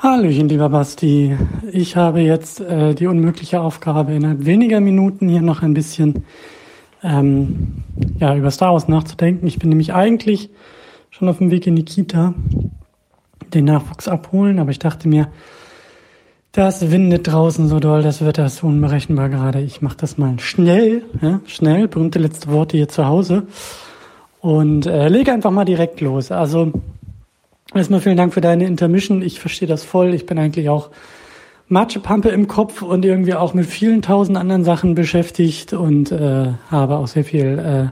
Hallöchen, lieber Basti. Ich habe jetzt äh, die unmögliche Aufgabe, innerhalb weniger Minuten hier noch ein bisschen ähm, ja, über Star Wars nachzudenken. Ich bin nämlich eigentlich schon auf dem Weg in die Kita, den Nachwuchs abholen, aber ich dachte mir, das windet draußen so doll, das Wetter ist unberechenbar gerade. Ich mache das mal schnell, ja, schnell, berühmte letzte Worte hier zu Hause und äh, lege einfach mal direkt los. Also Erstmal vielen Dank für deine Intermission. Ich verstehe das voll. Ich bin eigentlich auch Matschepampe im Kopf und irgendwie auch mit vielen tausend anderen Sachen beschäftigt und äh, habe auch sehr viel äh,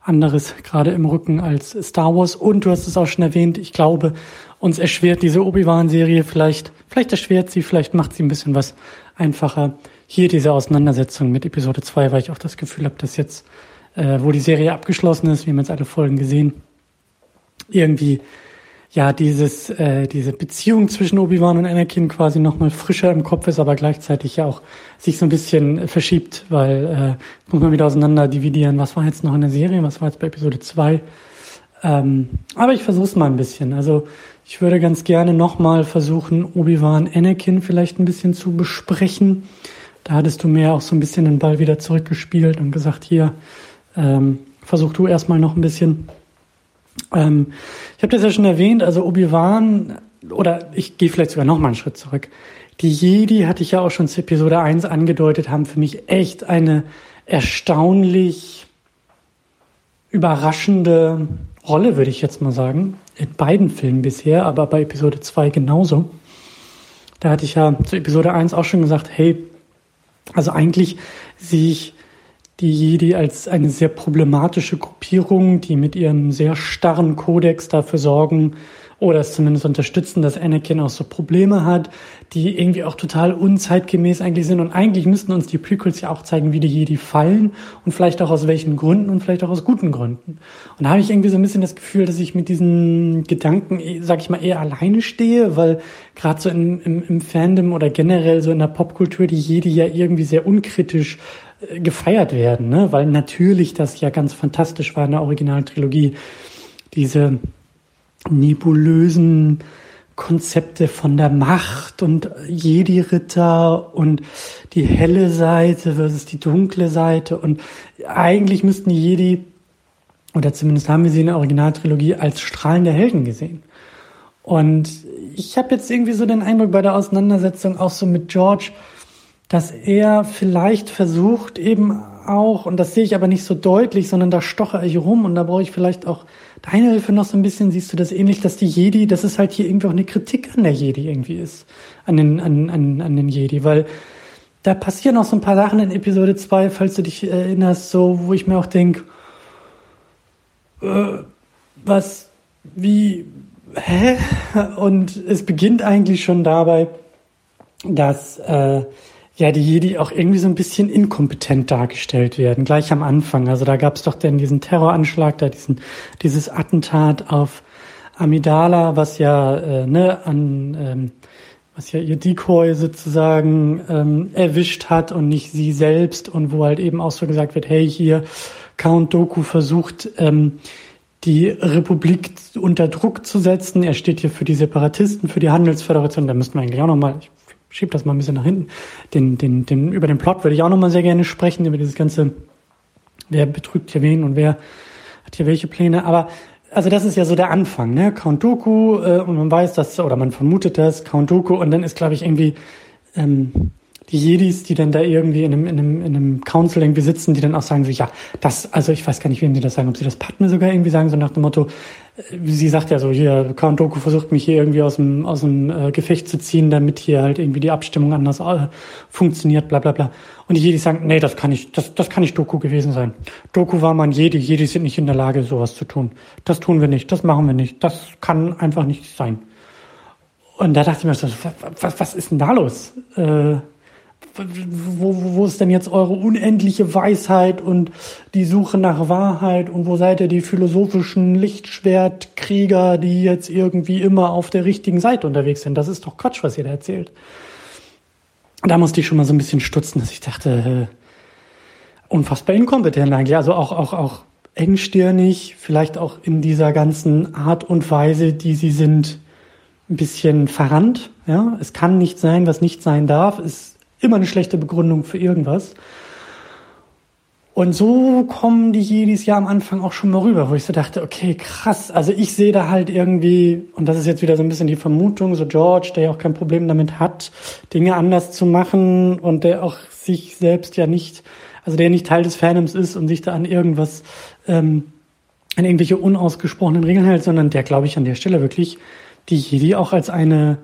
anderes gerade im Rücken als Star Wars. Und du hast es auch schon erwähnt, ich glaube, uns erschwert diese Obi-Wan-Serie vielleicht, vielleicht erschwert sie, vielleicht macht sie ein bisschen was einfacher. Hier diese Auseinandersetzung mit Episode 2, weil ich auch das Gefühl habe, dass jetzt, äh, wo die Serie abgeschlossen ist, wir haben jetzt alle Folgen gesehen, irgendwie ja, dieses, äh, diese Beziehung zwischen Obi-Wan und Anakin quasi nochmal frischer im Kopf ist, aber gleichzeitig ja auch sich so ein bisschen verschiebt, weil äh, muss man wieder auseinander dividieren, was war jetzt noch in der Serie, was war jetzt bei Episode 2. Ähm, aber ich versuche es mal ein bisschen. Also ich würde ganz gerne nochmal versuchen, Obi-Wan Anakin vielleicht ein bisschen zu besprechen. Da hattest du mir auch so ein bisschen den Ball wieder zurückgespielt und gesagt, hier, ähm, versuch du erstmal noch ein bisschen. Ähm, ich habe das ja schon erwähnt, also Obi-Wan, oder ich gehe vielleicht sogar noch mal einen Schritt zurück. Die Jedi, hatte ich ja auch schon zu Episode 1 angedeutet, haben für mich echt eine erstaunlich überraschende Rolle, würde ich jetzt mal sagen. In beiden Filmen bisher, aber bei Episode 2 genauso. Da hatte ich ja zu Episode 1 auch schon gesagt, hey, also eigentlich sehe ich die Jedi als eine sehr problematische Gruppierung, die mit ihrem sehr starren Kodex dafür sorgen oder es zumindest unterstützen, dass Anakin auch so Probleme hat, die irgendwie auch total unzeitgemäß eigentlich sind. Und eigentlich müssten uns die Prequels ja auch zeigen, wie die Jedi fallen und vielleicht auch aus welchen Gründen und vielleicht auch aus guten Gründen. Und da habe ich irgendwie so ein bisschen das Gefühl, dass ich mit diesen Gedanken, sag ich mal, eher alleine stehe, weil gerade so im, im, im Fandom oder generell so in der Popkultur die Jedi ja irgendwie sehr unkritisch gefeiert werden, ne? weil natürlich das ja ganz fantastisch war in der Originaltrilogie, diese nebulösen Konzepte von der Macht und Jedi-Ritter und die helle Seite versus die dunkle Seite und eigentlich müssten die Jedi, oder zumindest haben wir sie in der Originaltrilogie, als strahlende Helden gesehen. Und ich habe jetzt irgendwie so den Eindruck bei der Auseinandersetzung auch so mit George, dass er vielleicht versucht eben auch, und das sehe ich aber nicht so deutlich, sondern da stoche ich rum und da brauche ich vielleicht auch deine Hilfe noch so ein bisschen. Siehst du das ähnlich, dass die Jedi, dass es halt hier irgendwie auch eine Kritik an der Jedi irgendwie ist, an den, an, an, an den Jedi, weil da passieren auch so ein paar Sachen in Episode 2, falls du dich erinnerst, so, wo ich mir auch denke, äh, was, wie, hä? Und es beginnt eigentlich schon dabei, dass, äh, ja, die Jedi auch irgendwie so ein bisschen inkompetent dargestellt werden, gleich am Anfang. Also da gab es doch dann diesen Terroranschlag, da diesen, dieses Attentat auf Amidala, was ja, äh, ne, an, ähm, was ja ihr Decoy sozusagen ähm, erwischt hat und nicht sie selbst und wo halt eben auch so gesagt wird, hey, hier, Count Doku versucht, ähm, die Republik unter Druck zu setzen. Er steht hier für die Separatisten, für die Handelsföderation. Da müssten wir eigentlich auch nochmal, ich schieb das mal ein bisschen nach hinten. Den, den, den, über den Plot würde ich auch nochmal sehr gerne sprechen, über dieses ganze, wer betrügt hier wen und wer hat hier welche Pläne. Aber also das ist ja so der Anfang, ne? Count Doku, äh, und man weiß das, oder man vermutet das, Count Doku, und dann ist, glaube ich, irgendwie ähm, die Jedis, die dann da irgendwie in einem, in einem, in einem Council irgendwie sitzen, die dann auch sagen so, ja, das, also ich weiß gar nicht, wem sie das sagen, ob sie das Padme sogar irgendwie sagen, so nach dem Motto, sie sagt ja so, hier, Count Doku versucht mich hier irgendwie aus dem, aus dem äh, Gefecht zu ziehen, damit hier halt irgendwie die Abstimmung anders äh, funktioniert, bla bla bla. Und die Jedis sagen, nee, das kann nicht, das, das kann nicht Doku gewesen sein. Doku war mal ein Jedi, Jedis sind nicht in der Lage, sowas zu tun. Das tun wir nicht, das machen wir nicht, das kann einfach nicht sein. Und da dachte ich mir so, was, was ist denn da los? Äh, wo, wo ist denn jetzt eure unendliche Weisheit und die Suche nach Wahrheit und wo seid ihr die philosophischen Lichtschwertkrieger, die jetzt irgendwie immer auf der richtigen Seite unterwegs sind? Das ist doch Quatsch, was ihr da erzählt. Da musste ich schon mal so ein bisschen stutzen, dass ich dachte, äh, unfassbar inkompetent eigentlich. Also auch, auch, auch engstirnig, vielleicht auch in dieser ganzen Art und Weise, die sie sind, ein bisschen verrannt. Ja, es kann nicht sein, was nicht sein darf, ist immer eine schlechte Begründung für irgendwas. Und so kommen die Jedis ja am Anfang auch schon mal rüber, wo ich so dachte, okay, krass. Also ich sehe da halt irgendwie, und das ist jetzt wieder so ein bisschen die Vermutung, so George, der ja auch kein Problem damit hat, Dinge anders zu machen und der auch sich selbst ja nicht, also der nicht Teil des Fandoms ist und sich da an irgendwas, ähm, an irgendwelche unausgesprochenen Regeln hält, sondern der, glaube ich, an der Stelle wirklich die Jedi auch als eine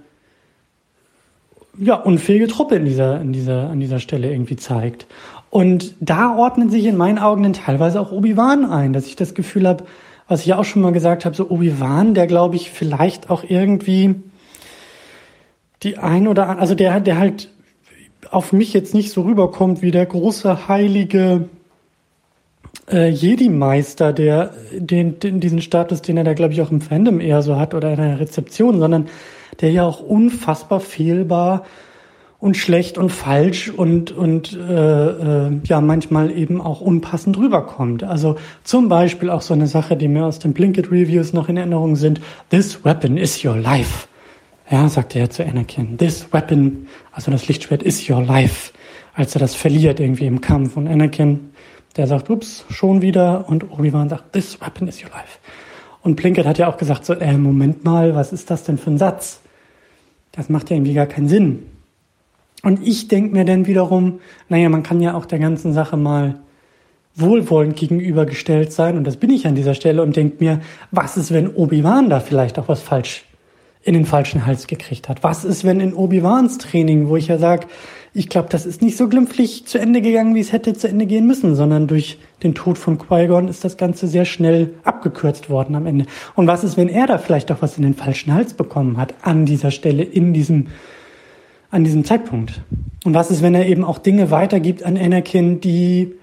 ja, unfähige Truppe in dieser, in dieser, an dieser Stelle irgendwie zeigt. Und da ordnet sich in meinen Augen dann teilweise auch Obi-Wan ein, dass ich das Gefühl habe, was ich ja auch schon mal gesagt habe, so Obi-Wan, der glaube ich vielleicht auch irgendwie die ein oder andere, also der, der halt auf mich jetzt nicht so rüberkommt wie der große heilige äh, Jedi-Meister, der den, den, diesen Status, den er da glaube ich auch im Fandom eher so hat oder in der Rezeption, sondern der ja auch unfassbar fehlbar und schlecht und falsch und, und äh, äh, ja manchmal eben auch unpassend rüberkommt. Also zum Beispiel auch so eine Sache, die mir aus den Blinket Reviews noch in Erinnerung sind. This weapon is your life. Ja, sagte er zu Anakin. This weapon, also das Lichtschwert, is your life. Als er das verliert irgendwie im Kampf. Und Anakin, der sagt, ups, schon wieder. Und Obi-Wan sagt, this weapon is your life. Und Plinkett hat ja auch gesagt, so, äh, Moment mal, was ist das denn für ein Satz? Das macht ja irgendwie gar keinen Sinn. Und ich denke mir dann wiederum, naja, man kann ja auch der ganzen Sache mal wohlwollend gegenübergestellt sein. Und das bin ich an dieser Stelle und denke mir, was ist, wenn Obi-Wan da vielleicht auch was falsch in den falschen Hals gekriegt hat? Was ist, wenn in Obi-Wans Training, wo ich ja sage, ich glaube, das ist nicht so glimpflich zu Ende gegangen, wie es hätte zu Ende gehen müssen, sondern durch den Tod von Qui-Gon ist das Ganze sehr schnell abgekürzt worden am Ende. Und was ist, wenn er da vielleicht auch was in den falschen Hals bekommen hat, an dieser Stelle, in diesem an diesem Zeitpunkt? Und was ist, wenn er eben auch Dinge weitergibt an Anakin, die,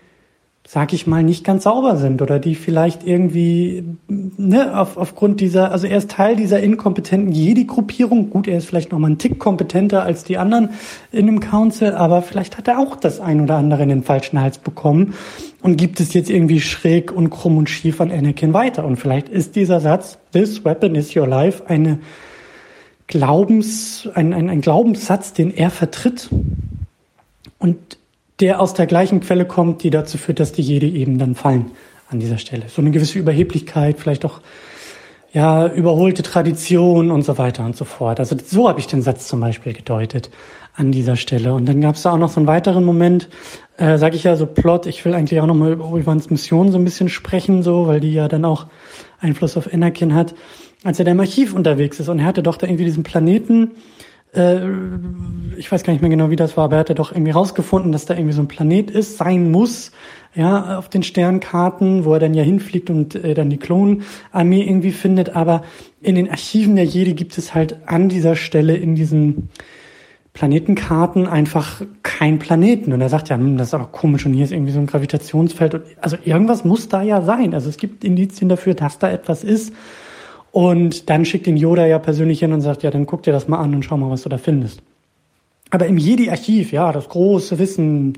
sag ich mal, nicht ganz sauber sind oder die vielleicht irgendwie, ne, auf, aufgrund dieser, also er ist Teil dieser inkompetenten Jedi-Gruppierung. Gut, er ist vielleicht noch mal einen Tick kompetenter als die anderen in dem Council, aber vielleicht hat er auch das ein oder andere in den falschen Hals bekommen und gibt es jetzt irgendwie schräg und krumm und schief an Anakin weiter. Und vielleicht ist dieser Satz, this weapon is your life, eine Glaubens, ein, ein, ein Glaubenssatz, den er vertritt und der aus der gleichen Quelle kommt, die dazu führt, dass die Jedi eben dann fallen an dieser Stelle. So eine gewisse Überheblichkeit, vielleicht auch ja überholte Tradition und so weiter und so fort. Also so habe ich den Satz zum Beispiel gedeutet an dieser Stelle. Und dann gab es da auch noch so einen weiteren Moment, äh, sage ich ja so Plot. Ich will eigentlich auch noch mal über Obi-Wans Mission so ein bisschen sprechen, so, weil die ja dann auch Einfluss auf Anakin hat als er da im Archiv unterwegs ist und er hatte doch da irgendwie diesen Planeten, äh, ich weiß gar nicht mehr genau, wie das war, aber er hatte doch irgendwie rausgefunden, dass da irgendwie so ein Planet ist, sein muss, ja, auf den Sternkarten, wo er dann ja hinfliegt und äh, dann die Klonarmee irgendwie findet, aber in den Archiven der Jedi gibt es halt an dieser Stelle in diesen Planetenkarten einfach kein Planeten. Und er sagt ja, hm, das ist aber komisch und hier ist irgendwie so ein Gravitationsfeld. Und, also irgendwas muss da ja sein. Also es gibt Indizien dafür, dass da etwas ist. Und dann schickt ihn Yoda ja persönlich hin und sagt, ja, dann guck dir das mal an und schau mal, was du da findest. Aber im Jedi-Archiv, ja, das große Wissen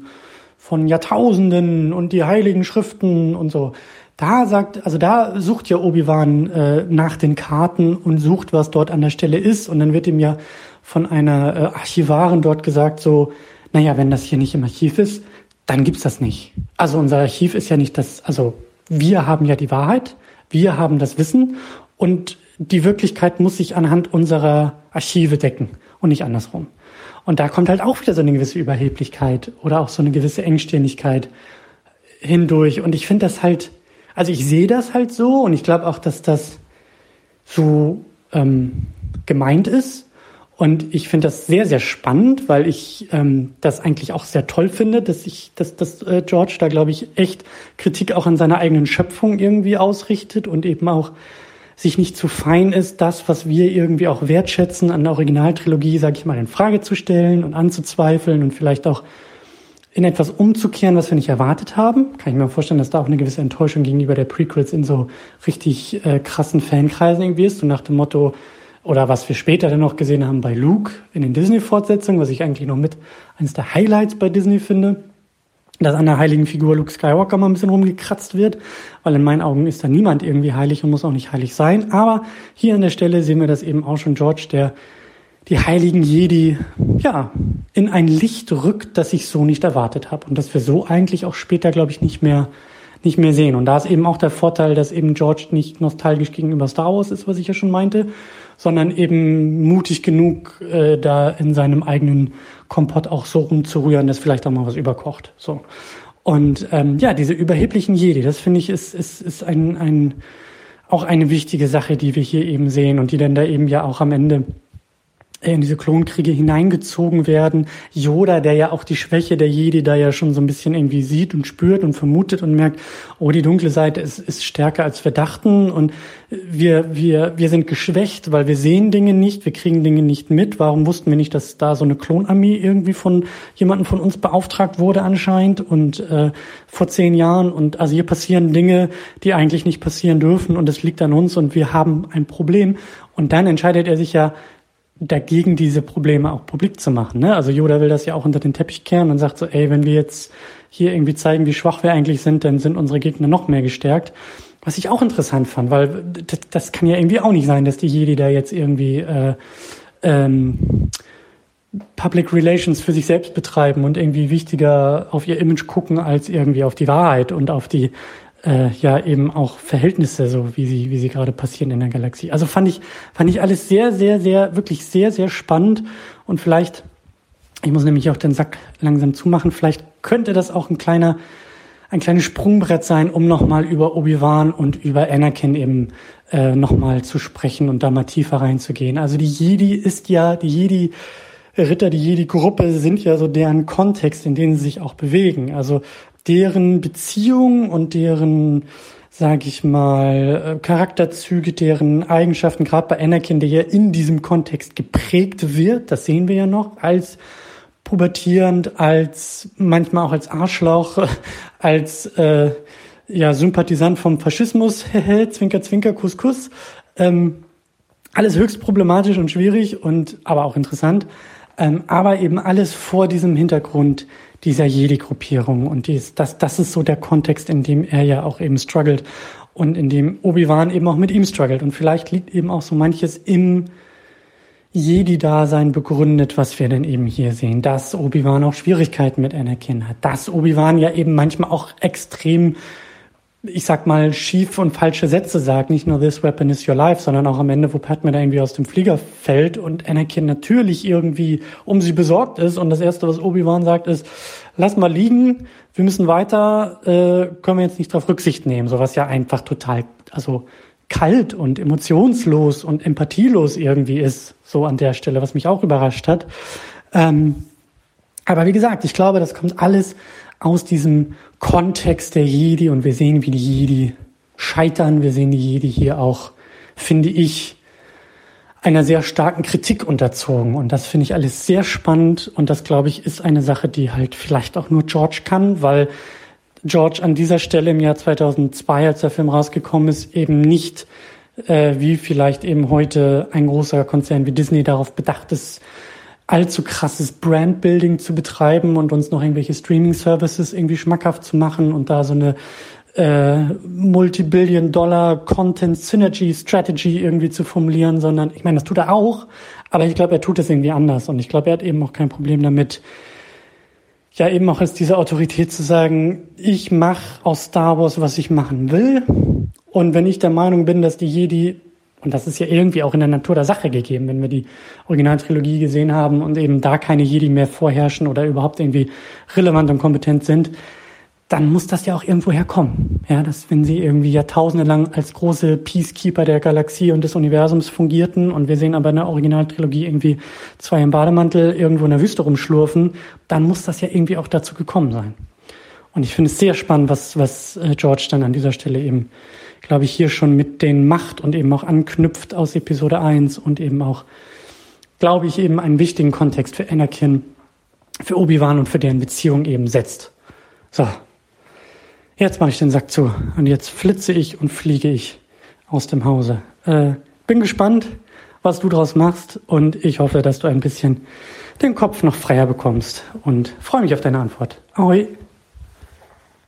von Jahrtausenden und die heiligen Schriften und so, da sagt, also da sucht ja Obi-Wan äh, nach den Karten und sucht, was dort an der Stelle ist. Und dann wird ihm ja von einer äh, Archivarin dort gesagt, so, naja, wenn das hier nicht im Archiv ist, dann gibt's das nicht. Also unser Archiv ist ja nicht das, also wir haben ja die Wahrheit, wir haben das Wissen und die Wirklichkeit muss sich anhand unserer Archive decken und nicht andersrum. Und da kommt halt auch wieder so eine gewisse Überheblichkeit oder auch so eine gewisse Engstirnigkeit hindurch. Und ich finde das halt, also ich sehe das halt so und ich glaube auch, dass das so ähm, gemeint ist. Und ich finde das sehr, sehr spannend, weil ich ähm, das eigentlich auch sehr toll finde, dass ich, dass, dass äh, George da, glaube ich, echt Kritik auch an seiner eigenen Schöpfung irgendwie ausrichtet und eben auch sich nicht zu fein ist, das, was wir irgendwie auch wertschätzen, an der Originaltrilogie, sage ich mal, in Frage zu stellen und anzuzweifeln und vielleicht auch in etwas umzukehren, was wir nicht erwartet haben. Kann ich mir vorstellen, dass da auch eine gewisse Enttäuschung gegenüber der Prequels in so richtig äh, krassen Fankreisen irgendwie ist und nach dem Motto, oder was wir später dann noch gesehen haben bei Luke in den Disney-Fortsetzungen, was ich eigentlich noch mit eines der Highlights bei Disney finde, dass an der heiligen Figur Luke Skywalker mal ein bisschen rumgekratzt wird, weil in meinen Augen ist da niemand irgendwie heilig und muss auch nicht heilig sein. Aber hier an der Stelle sehen wir das eben auch schon George, der die heiligen Jedi ja in ein Licht rückt, das ich so nicht erwartet habe und das wir so eigentlich auch später, glaube ich, nicht mehr nicht mehr sehen. Und da ist eben auch der Vorteil, dass eben George nicht nostalgisch gegenüber Star Wars ist, was ich ja schon meinte, sondern eben mutig genug, äh, da in seinem eigenen Kompott auch so rumzurühren, dass vielleicht auch mal was überkocht. So. Und ähm, ja, diese überheblichen Jedi, das finde ich ist, ist, ist ein, ein, auch eine wichtige Sache, die wir hier eben sehen und die dann da eben ja auch am Ende in diese Klonkriege hineingezogen werden. Yoda, der ja auch die Schwäche der Jedi da ja schon so ein bisschen irgendwie sieht und spürt und vermutet und merkt, oh, die dunkle Seite ist, ist stärker als wir dachten. Und wir, wir, wir sind geschwächt, weil wir sehen Dinge nicht, wir kriegen Dinge nicht mit. Warum wussten wir nicht, dass da so eine Klonarmee irgendwie von jemandem von uns beauftragt wurde anscheinend? Und äh, vor zehn Jahren. Und also hier passieren Dinge, die eigentlich nicht passieren dürfen. Und es liegt an uns und wir haben ein Problem. Und dann entscheidet er sich ja, dagegen, diese Probleme auch publik zu machen. Ne? Also Yoda will das ja auch unter den Teppich kehren und sagt so, ey, wenn wir jetzt hier irgendwie zeigen, wie schwach wir eigentlich sind, dann sind unsere Gegner noch mehr gestärkt. Was ich auch interessant fand, weil das, das kann ja irgendwie auch nicht sein, dass die Jedi da jetzt irgendwie äh, ähm, Public Relations für sich selbst betreiben und irgendwie wichtiger auf ihr Image gucken als irgendwie auf die Wahrheit und auf die äh, ja eben auch Verhältnisse, so wie sie, wie sie gerade passieren in der Galaxie. Also fand ich, fand ich alles sehr, sehr, sehr, wirklich sehr, sehr spannend und vielleicht, ich muss nämlich auch den Sack langsam zumachen, vielleicht könnte das auch ein kleiner, ein kleines Sprungbrett sein, um nochmal über Obi-Wan und über Anakin eben äh, nochmal zu sprechen und da mal tiefer reinzugehen. Also die Jedi ist ja, die Jedi Ritter, die Jedi-Gruppe sind ja so deren Kontext, in dem sie sich auch bewegen. Also deren Beziehung und deren, sage ich mal, äh, Charakterzüge, deren Eigenschaften, gerade bei Anakin, der ja in diesem Kontext geprägt wird, das sehen wir ja noch, als pubertierend, als manchmal auch als Arschloch, als äh, ja, Sympathisant vom Faschismus, Zwinker, Zwinker, Kuss, Kuss. Ähm, alles höchst problematisch und schwierig und aber auch interessant. Ähm, aber eben alles vor diesem Hintergrund dieser Jedi-Gruppierung. Und dies, das, das ist so der Kontext, in dem er ja auch eben struggelt und in dem Obi-Wan eben auch mit ihm struggelt. Und vielleicht liegt eben auch so manches im Jedi-Dasein begründet, was wir denn eben hier sehen. Dass Obi-Wan auch Schwierigkeiten mit Anakin hat. Dass Obi-Wan ja eben manchmal auch extrem ich sag mal, schief und falsche Sätze sagt. Nicht nur This Weapon is your life, sondern auch am Ende, wo Padme da irgendwie aus dem Flieger fällt und Anakin natürlich irgendwie um sie besorgt ist. Und das Erste, was Obi-Wan sagt, ist, lass mal liegen, wir müssen weiter, äh, können wir jetzt nicht darauf Rücksicht nehmen. Sowas ja einfach total, also kalt und emotionslos und empathielos irgendwie ist, so an der Stelle, was mich auch überrascht hat. Ähm, aber wie gesagt, ich glaube, das kommt alles aus diesem Kontext der Jedi und wir sehen, wie die Jedi scheitern. Wir sehen die Jedi hier auch, finde ich, einer sehr starken Kritik unterzogen. Und das finde ich alles sehr spannend. Und das, glaube ich, ist eine Sache, die halt vielleicht auch nur George kann, weil George an dieser Stelle im Jahr 2002, als der Film rausgekommen ist, eben nicht äh, wie vielleicht eben heute ein großer Konzern wie Disney darauf bedacht ist, allzu krasses Brandbuilding zu betreiben und uns noch irgendwelche Streaming-Services irgendwie schmackhaft zu machen und da so eine äh, Multi-Billion-Dollar Content Synergy Strategy irgendwie zu formulieren, sondern ich meine, das tut er auch, aber ich glaube, er tut es irgendwie anders. Und ich glaube, er hat eben auch kein Problem damit, ja eben auch als diese Autorität zu sagen, ich mache aus Star Wars, was ich machen will. Und wenn ich der Meinung bin, dass die Jedi und das ist ja irgendwie auch in der Natur der Sache gegeben, wenn wir die Originaltrilogie gesehen haben und eben da keine Jedi mehr vorherrschen oder überhaupt irgendwie relevant und kompetent sind, dann muss das ja auch irgendwo herkommen. Ja, dass wenn sie irgendwie Jahrtausende lang als große Peacekeeper der Galaxie und des Universums fungierten und wir sehen aber in der Originaltrilogie irgendwie zwei im Bademantel irgendwo in der Wüste rumschlurfen, dann muss das ja irgendwie auch dazu gekommen sein. Und ich finde es sehr spannend, was, was äh, George dann an dieser Stelle eben glaube ich, hier schon mit den macht und eben auch anknüpft aus Episode 1 und eben auch, glaube ich, eben einen wichtigen Kontext für Anakin, für Obi-Wan und für deren Beziehung eben setzt. So, jetzt mache ich den Sack zu und jetzt flitze ich und fliege ich aus dem Hause. Äh, bin gespannt, was du daraus machst und ich hoffe, dass du ein bisschen den Kopf noch freier bekommst und freue mich auf deine Antwort. Ahoi!